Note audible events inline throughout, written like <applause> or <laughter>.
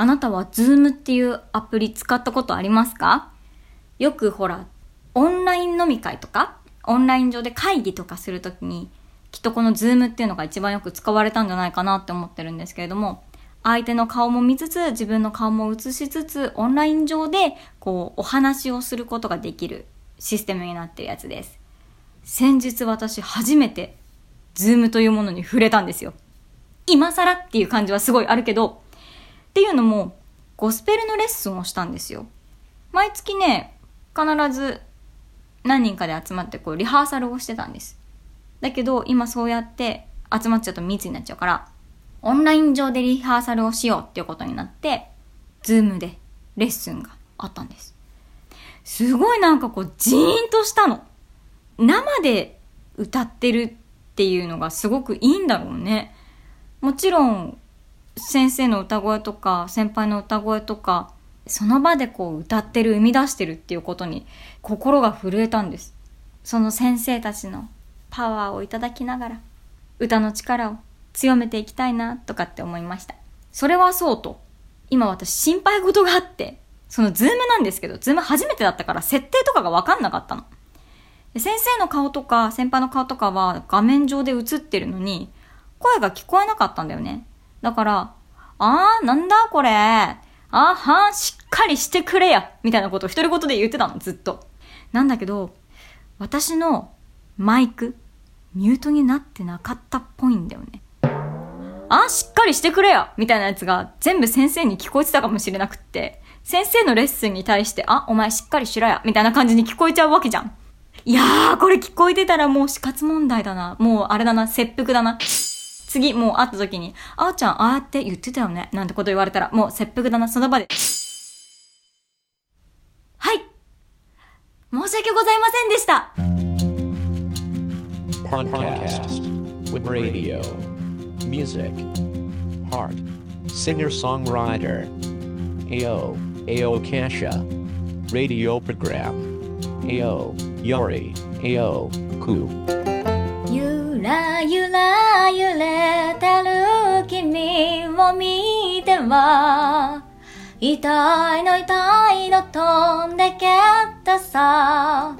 あなたは Zoom っていうアプリ使ったことありますか？よくほら、オンライン飲み会とか、オンライン上で会議とかするときに、きっとこの Zoom っていうのが一番よく使われたんじゃないかなって思ってるんですけれども、相手の顔も見つつ、自分の顔も映しつつ、オンライン上で、こう、お話をすることができるシステムになってるやつです。先日私初めて、ズームというものに触れたんですよ。今更っていう感じはすごいあるけど、っていうのも、ゴスペルのレッスンをしたんですよ。毎月ね、必ず何人かで集まってこうリハーサルをしてたんです。だけど今そうやって集まっちゃうと密になっちゃうから、オンライン上でリハーサルをしようっていうことになって、ズームでレッスンがあったんです。すごいなんかこうジーンとしたの。生で歌ってるっていうのがすごくいいんだろうね。もちろん先生の歌声とか先輩の歌声とかその場でこう歌ってる生み出してるっていうことに心が震えたんです。その先生たちのパワーをいただきながら歌の力を強めていきたいなとかって思いました。それはそうと今私心配事があってそのズームなんですけどズーム初めてだったから設定とかがわかんなかったの。先生の顔とか先輩の顔とかは画面上で映ってるのに声が聞こえなかったんだよね。だからあーなんだこれあはん、しっかりしてくれやみたいなことを独り言で言ってたの、ずっと。なんだけど、私のマイク、ミュートになってなかったっぽいんだよね。あ、しっかりしてくれやみたいなやつが全部先生に聞こえてたかもしれなくって、先生のレッスンに対して、あ、お前しっかりしろやみたいな感じに聞こえちゃうわけじゃん。いやー、これ聞こえてたらもう死活問題だな。もうあれだな、切腹だな。次、もう会った時に、あーちゃん、ああやって言ってたよね。なんてこと言われたら、もう切腹だな、その場で。はい。申し訳ございませんでした。Podcast with radio, music, heart, singer-songwriter, AO, AO Kasha, radio program, AO, Yori, AO, Ku. ゆらゆら揺れてる君を見ては痛いの痛いの飛んでけたさ。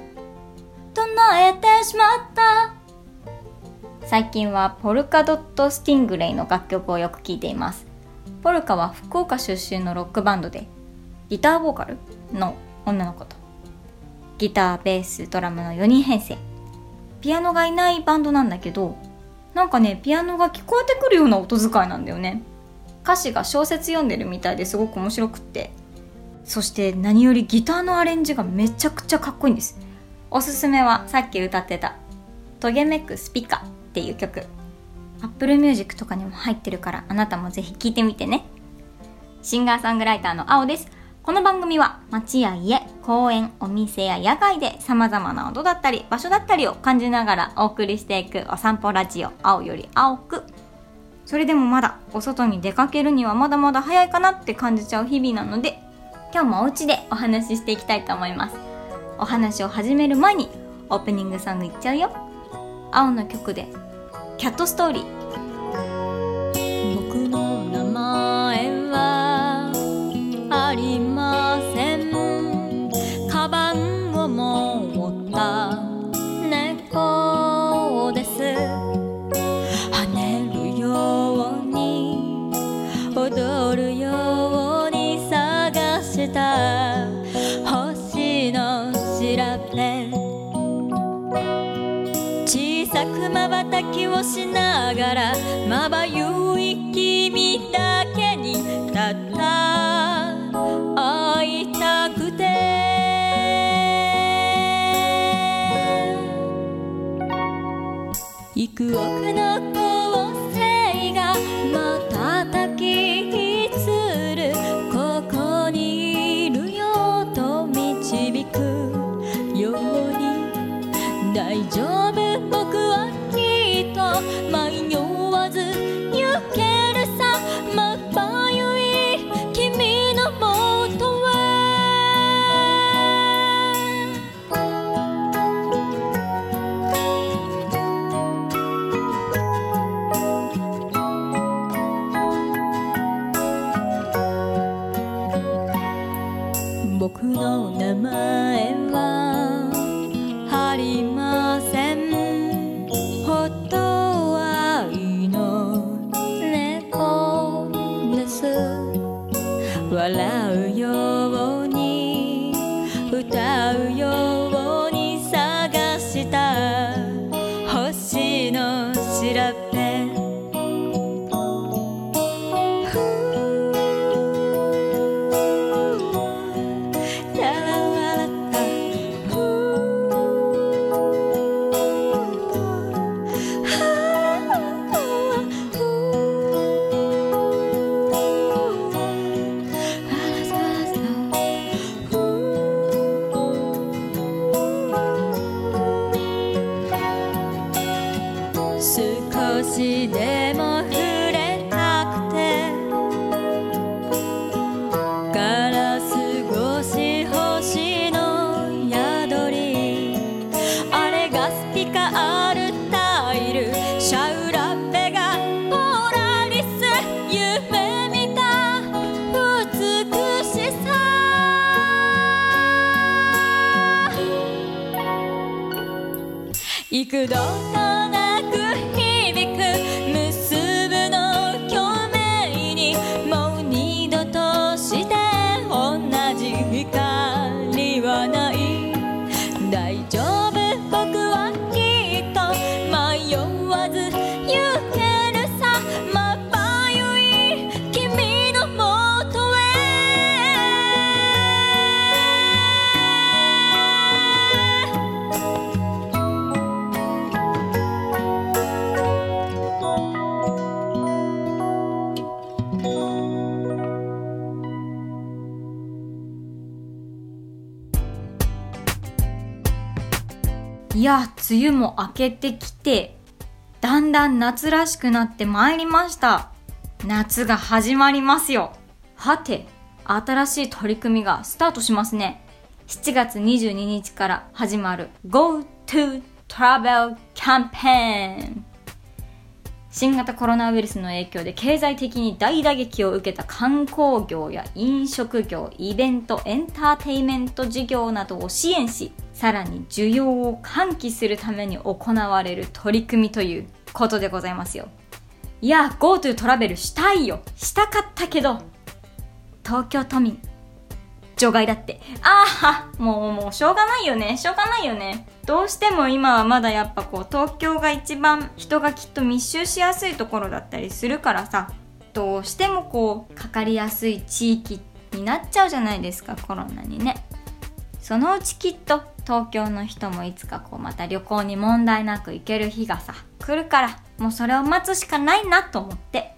唱えてしまった。最近はポルカドット・スティングレイの楽曲をよく聴いています。ポルカは福岡出身のロックバンドでギターボーカルの女の子とギター、ベース、ドラムの4人編成。ピアノがいないバンドなんだけどなんかねピアノが聞こえてくるような音遣いなんだよね。歌詞が小説読んでるみたいですごく面白くって。そして何よりギターのアレンジがめちゃくちゃかっこいいんです。おすすめはさっき歌ってた「トゲメックスピカ」っていう曲。Apple Music とかにも入ってるからあなたもぜひ聴いてみてね。シンガーソングライターの青です。この番組は街や家、公園、お店や野外で様々な音だったり場所だったりを感じながらお送りしていくお散歩ラジオ青より青く。それでもまだお外に出かけるにはまだまだ早いかなって感じちゃう日々なので今日もお家でお話ししていきたいと思います。お話を始める前にオープニングソングいっちゃうよ。青の曲でキャットストーリー。僕のをしながらまばゆい君だけにたった会いたくて。幾億の構成が瞬きつるここにいるよと導くように大丈夫。笑うよ少しでも触れたくて。ガラス越し星の宿り。あれがスピカアルタイル。シャウラベがポラリス。夢見た。美しさ。幾度梅雨も明けてきて、だんだん夏らしくなってまいりました。夏が始まりますよ。はて、新しい取り組みがスタートしますね。7月22日から始まる GoTo Travel キャンペーン。新型コロナウイルスの影響で経済的に大打撃を受けた観光業や飲食業、イベント、エンターテイメント事業などを支援し、さらに需要を喚起するために行われる取り組みということでございますよ。いや、GoTo トラベルしたいよ。したかったけど、東京都民、除外だって。ああ、もう、もう、しょうがないよね。しょうがないよね。どうしても今はまだやっぱこう、東京が一番人がきっと密集しやすいところだったりするからさ、どうしてもこう、かかりやすい地域になっちゃうじゃないですか、コロナにね。そのうちきっと東京の人もいつかこうまた旅行に問題なく行ける日がさ来るからもうそれを待つしかないなと思って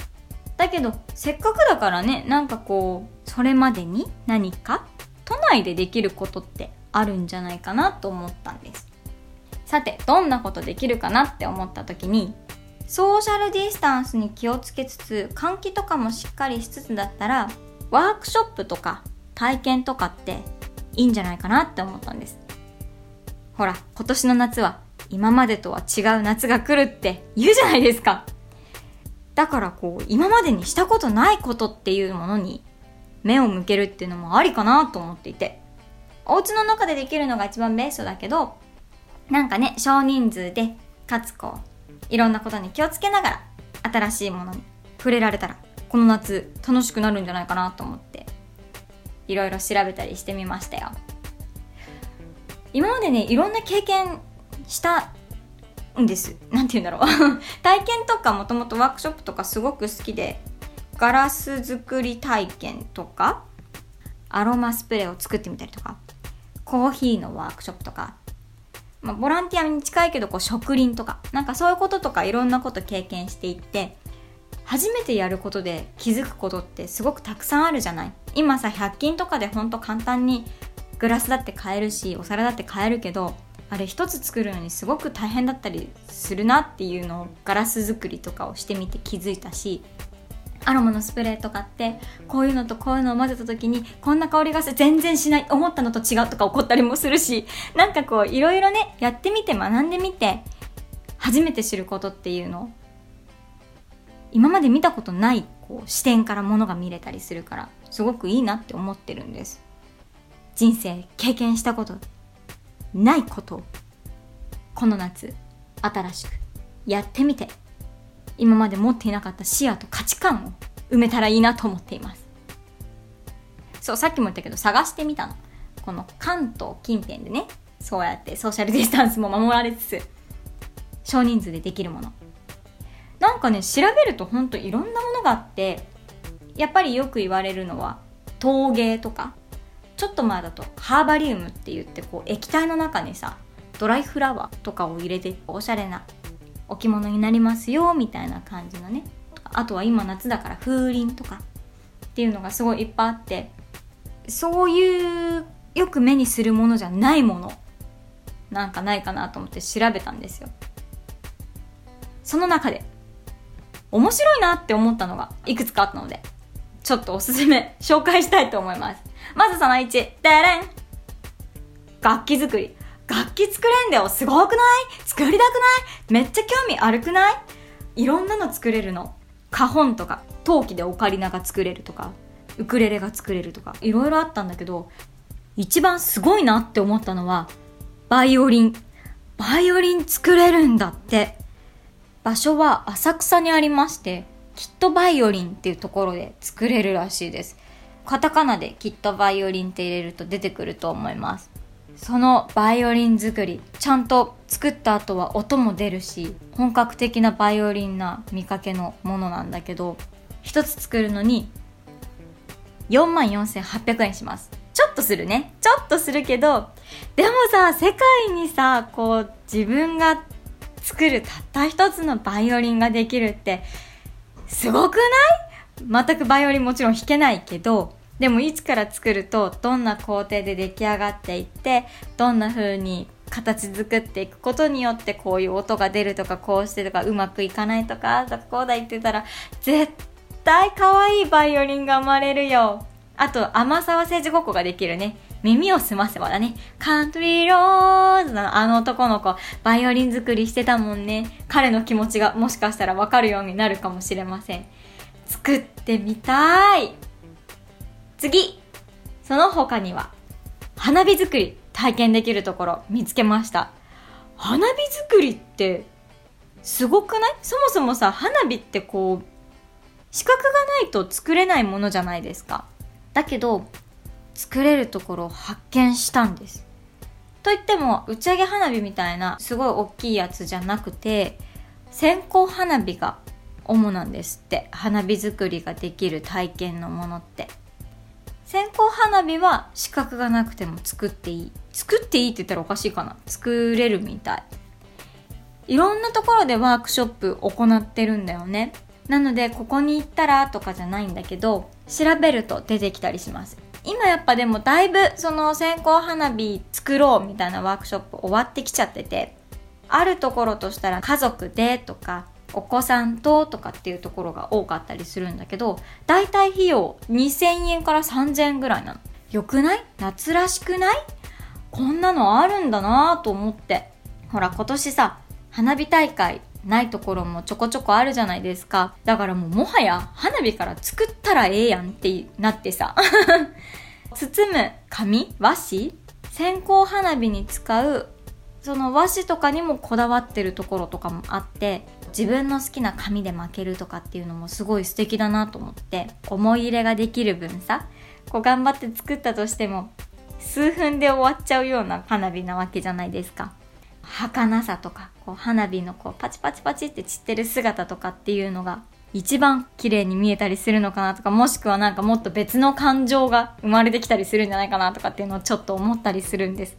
だけどせっかくだからねなんかこうそれまでに何か？都内でできることってあるんじゃないかなと思ったんです。さてどんなことできるかなって思った時にソーシャルディスタンスに気をつけつつ換気とかもしっかりしつつだったらワークショップとか体験とかっていいんじゃないかなって思ったんです。ほら今年の夏は今までとは違う夏が来るって言うじゃないですか。だからこう今までにしたことないことっていうものに目を向けるっていうのもありかなと思っていて。お家の中でできるのが一番ベストだけどなんかね少人数でかつこういろんなことに気をつけながら新しいものに触れられたらこの夏楽しくなるんじゃないかなと思っていろいろ調べたりしてみましたよ。今までねいろんな経験したんです。なんて言うんだろう。<laughs> 体験とかもともとワークショップとかすごく好きでガラス作り体験とかアロマスプレーを作ってみたりとかコーヒーのワークショップとかまあ、ボランティアに近いけどこう植林とかなんかそういうこととかいろんなこと経験していって初めてやることで気づくことってすごくたくさんあるじゃない。今さ100均とかでほんと簡単にグラスだって買えるしお皿だって買えるけどあれ一つ作るのにすごく大変だったりするなっていうのをガラス作りとかをしてみて気づいたしアロマのスプレーとかってこういうのとこういうのを混ぜた時にこんな香りがする全然しない思ったのと違うとか起こったりもするしなんかこういろいろねやってみて学んでみて初めて知ることっていうの今まで見たことないこう視点からものが見れたりするからすごくいいなって思ってるんです。人生経験したことないことをこの夏新しくやってみて。今まで持っていなかった視野と価値観を埋めたらいいなと思っています。そうさっきも言ったけど探してみたの。この関東近辺でねそうやってソーシャル <laughs> ディスタンスも守られつつ少人数でできるもの。なんかね調べるとほんといろんなものがあってやっぱりよく言われるのは陶芸とかちょっと前だとハーバリウムって言ってこう液体の中にさドライフラワーとかを入れておしゃれな置物になりますよみたいな感じのね。あとは今夏だから風鈴とかっていうのがすごいいっぱいあってそういうよく目にするものじゃないものなんかないかなと思って調べたんですよ。その中で面白いなって思ったのがいくつかあったのでちょっとおすすめ紹介したいと思います。まずその1でれん楽器作り。楽器作れんだよ。すごくない？作りたくない？めっちゃ興味あるくない？いろんなの作れるの。花本とか陶器でオカリナが作れるとかウクレレが作れるとかいろいろあったんだけど一番すごいなって思ったのはバイオリン。バイオリン作れるんだって。場所は浅草にありましてきっとバイオリンっていうところで作れるらしいです。カタカナできっとバイオリンって入れると出てくると思います。そのバイオリン作りちゃんと作った後は音も出るし本格的なバイオリンな見かけのものなんだけど一つ作るのに4万4800円します。ちょっとするね。ちょっとするけどでもさ世界にさこう自分が作るたった一つのバイオリンができるってすごくない？全くバイオリンもちろん弾けないけどでもいつから作るとどんな工程で出来上がっていってどんな風に形作っていくことによってこういう音が出るとかこうしてとかうまくいかないとかとかこうだ言ってたら絶対可愛いバイオリンが生まれるよあと甘さはせじごっこができるね耳を澄ませばだね。カントリーローズのあの男の子、バイオリン作りしてたもんね。彼の気持ちがもしかしたらわかるようになるかもしれません。作ってみたい次その他には、花火作り体験できるところ見つけました。花火作りってすごくない？そもそもさ、花火ってこう、資格がないと作れないものじゃないですか。だけど、作れるところを発見したんです。といっても、打ち上げ花火みたいなすごい大きいやつじゃなくて、線香花火が主なんですって。花火作りができる体験のものって。線香花火は資格がなくても作っていい。作っていいって言ったらおかしいかな。作れるみたい。いろんなところでワークショップ行ってるんだよね。なので、ここに行ったらとかじゃないんだけど、調べると出てきたりします。今やっぱでもだいぶその線香花火作ろうみたいなワークショップ終わってきちゃってて、あるところとしたら家族でとか、お子さんととかっていうところが多かったりするんだけど、だいたい費用2000円から3000円ぐらいなの。よくない？夏らしくない？こんなのあるんだなぁと思って。ほら今年さ、花火大会ないところもちょこちょこあるじゃないですか。だからもうもはや花火から作ったらええやんってなってさ。<laughs> 包む紙？和紙？線香花火に使うその和紙とかにもこだわってるところとかもあって自分の好きな紙で巻けるとかっていうのもすごい素敵だなと思って思い入れができる分さこう頑張って作ったとしても数分で終わっちゃうような花火なわけじゃないですか。儚さとかこう花火のこうパチパチパチって散ってる姿とかっていうのが一番綺麗に見えたりするのかなとかもしくはなんかもっと別の感情が生まれてきたりするんじゃないかなとかっていうのをちょっと思ったりするんです。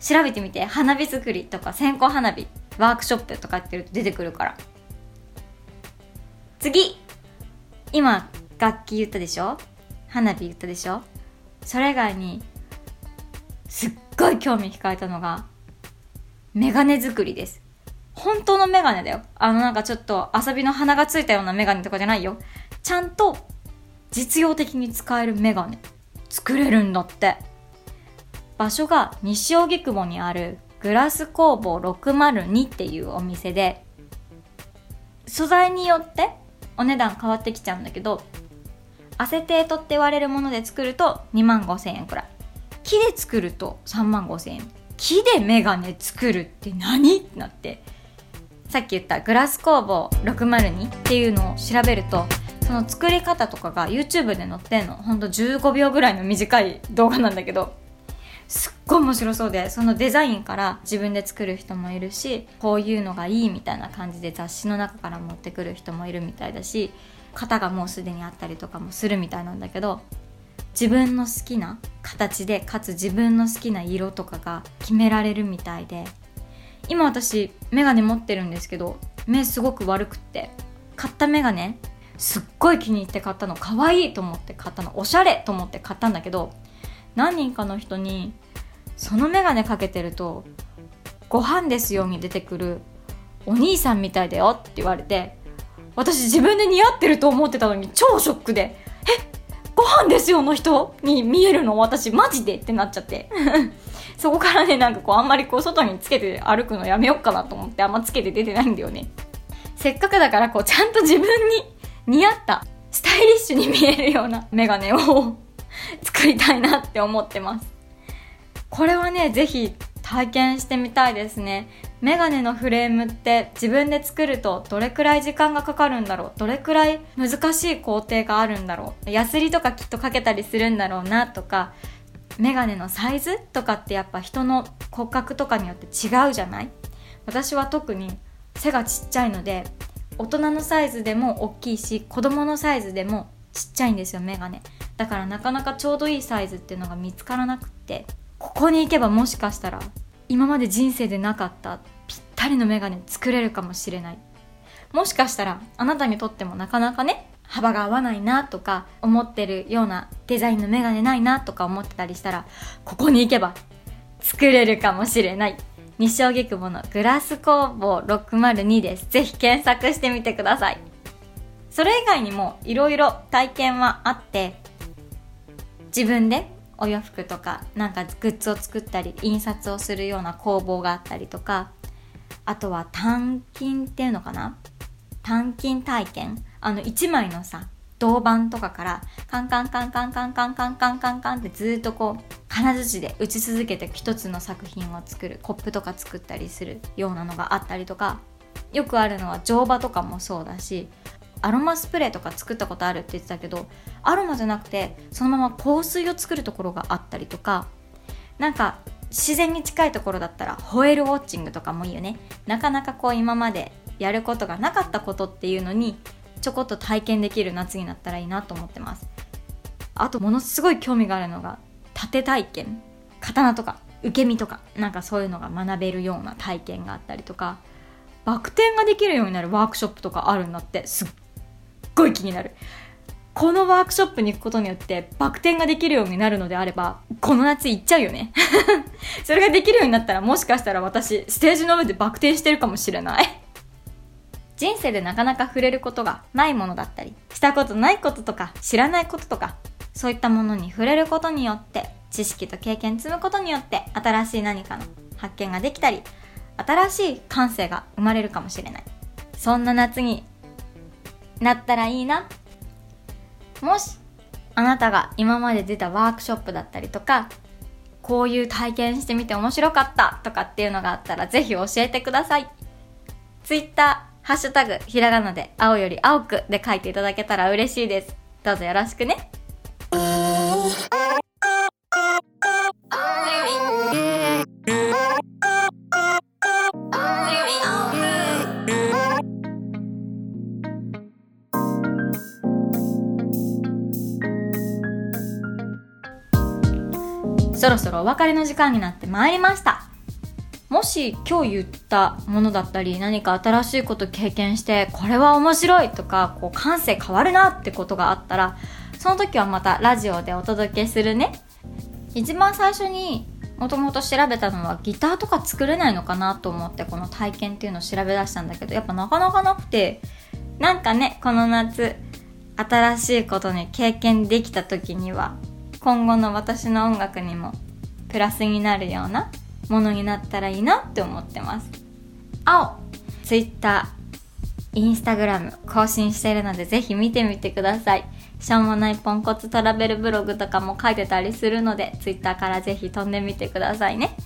調べてみて花火作りとか線香花火ワークショップとかやって言うと出てくるから次今楽器言ったでしょ？花火言ったでしょ？それ以外にすっごい興味惹かれたのがメガネ作りです。本当のメガネだよ。あのなんかちょっと遊びの鼻がついたようなメガネとかじゃないよ。ちゃんと実用的に使えるメガネ作れるんだって。場所が西荻窪にあるグラス工房602っていうお店で、素材によってお値段変わってきちゃうんだけど、アセテートって言われるもので作ると2万5千円くらい。木で作ると3万5千円。木でメガネ作るって何？ってなってさっき言ったグラス工房602っていうのを調べるとその作り方とかが YouTube で載ってんの。ほんと15秒ぐらいの短い動画なんだけどすっごい面白そうでそのデザインから自分で作る人もいるしこういうのがいいみたいな感じで雑誌の中から持ってくる人もいるみたいだし型がもうすでにあったりとかもするみたいなんだけど自分の好きな形でかつ自分の好きな色とかが決められるみたいで今私メガネ持ってるんですけど目すごく悪くって買ったメガネすっごい気に入って買ったの可愛いと思って買ったのおしゃれと思って買ったんだけど何人かの人にそのメガネかけてるとご飯ですよに出てくるお兄さんみたいだよって言われて私自分で似合ってると思ってたのに超ショックでえご飯ですよの人に見えるの？私マジで？ってなっちゃって。<laughs> そこからねなんかこうあんまりこう外につけて歩くのやめよっかなと思ってあんまつけて出てないんだよね。せっかくだからこうちゃんと自分に似合ったスタイリッシュに見えるようなメガネを <laughs> 作りたいなって思ってます。これはねぜひ体験してみたいですね。メガネのフレームって自分で作るとどれくらい時間がかかるんだろう。どれくらい難しい工程があるんだろう。ヤスリとかきっとかけたりするんだろうなとかメガネのサイズとかってやっぱ人の骨格とかによって違うじゃない？私は特に背がちっちゃいので大人のサイズでも大きいし子供のサイズでもちっちゃいんですよメガネ。だからなかなかちょうどいいサイズっていうのが見つからなくって。ここに行けばもしかしたら今まで人生でなかったぴったりのメガネ作れるかもしれない。もしかしたらあなたにとってもなかなかね幅が合わないなとか思ってるようなデザインのメガネないなとか思ってたりしたらここに行けば作れるかもしれない。西荻窪のグラス工房602です。ぜひ検索してみてください。それ以外にもいろいろ体験はあって自分でお洋服とかなんかグッズを作ったり印刷をするような工房があったりとかあとは単金っていうのかな？単金体験？あの1枚のさ銅板とかからカンカンカンカンカンカンカンカンカンカンってずっとこう金槌で打ち続けて一つの作品を作るコップとか作ったりするようなのがあったりとかよくあるのは乗馬とかもそうだしアロマスプレーとか作ったことあるって言ってたけどアロマじゃなくてそのまま香水を作るところがあったりとかなんか自然に近いところだったらホエールウォッチングとかもいいよね。なかなかこう今までやることがなかったことっていうのにちょこっと体験できる夏になったらいいなと思ってます。あとものすごい興味があるのが盾体験。刀とか受け身とかなんかそういうのが学べるような体験があったりとかバク転ができるようになるワークショップとかあるんだって。すっごい気になる。このワークショップに行くことによってバク転ができるようになるのであればこの夏行っちゃうよね。<laughs> それができるようになったらもしかしたら私ステージの上でバク転してるかもしれない。人生でなかなか触れることがないものだったりしたことないこととか知らないこととかそういったものに触れることによって知識と経験積むことによって新しい何かの発見ができたり新しい感性が生まれるかもしれない。そんな夏になったらいいな。もしあなたが今まで出たワークショップだったりとかこういう体験してみて面白かったとかっていうのがあったらぜひ教えてください。Twitter ハッシュタグひらがなで青より青くで書いていただけたら嬉しいです。どうぞよろしくね。そろそろお別れの時間になってまいりました。もし今日言ったものだったり何か新しいこと経験してこれは面白いとかこう感性変わるなってことがあったらその時はまたラジオでお届けするね。一番最初にもともと調べたのはギターとか作れないのかなと思ってこの体験っていうのを調べ出したんだけどやっぱなかなかなくてなんかねこの夏新しいことに経験できた時には今後の私の音楽にもプラスになるようなものになったらいいなって思ってます青 Twitter インスタグラム更新しているのでぜひ見てみてくださいしょうもないポンコツトラベルブログとかも書いてたりするので、Twitter からぜひ飛んでみてくださいね。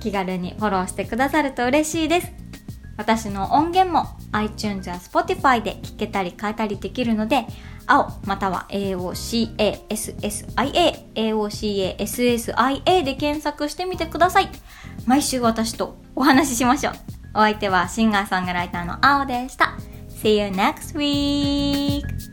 気軽にフォローしてくださると嬉しいです。私の音源も iTunes や Spotify で聞けたり変えたりできるので、青または AOCASSIA、AOCASSIA で検索してみてください。毎週私とお話ししましょう。お相手はシンガーソングライターの青でした。See you next week!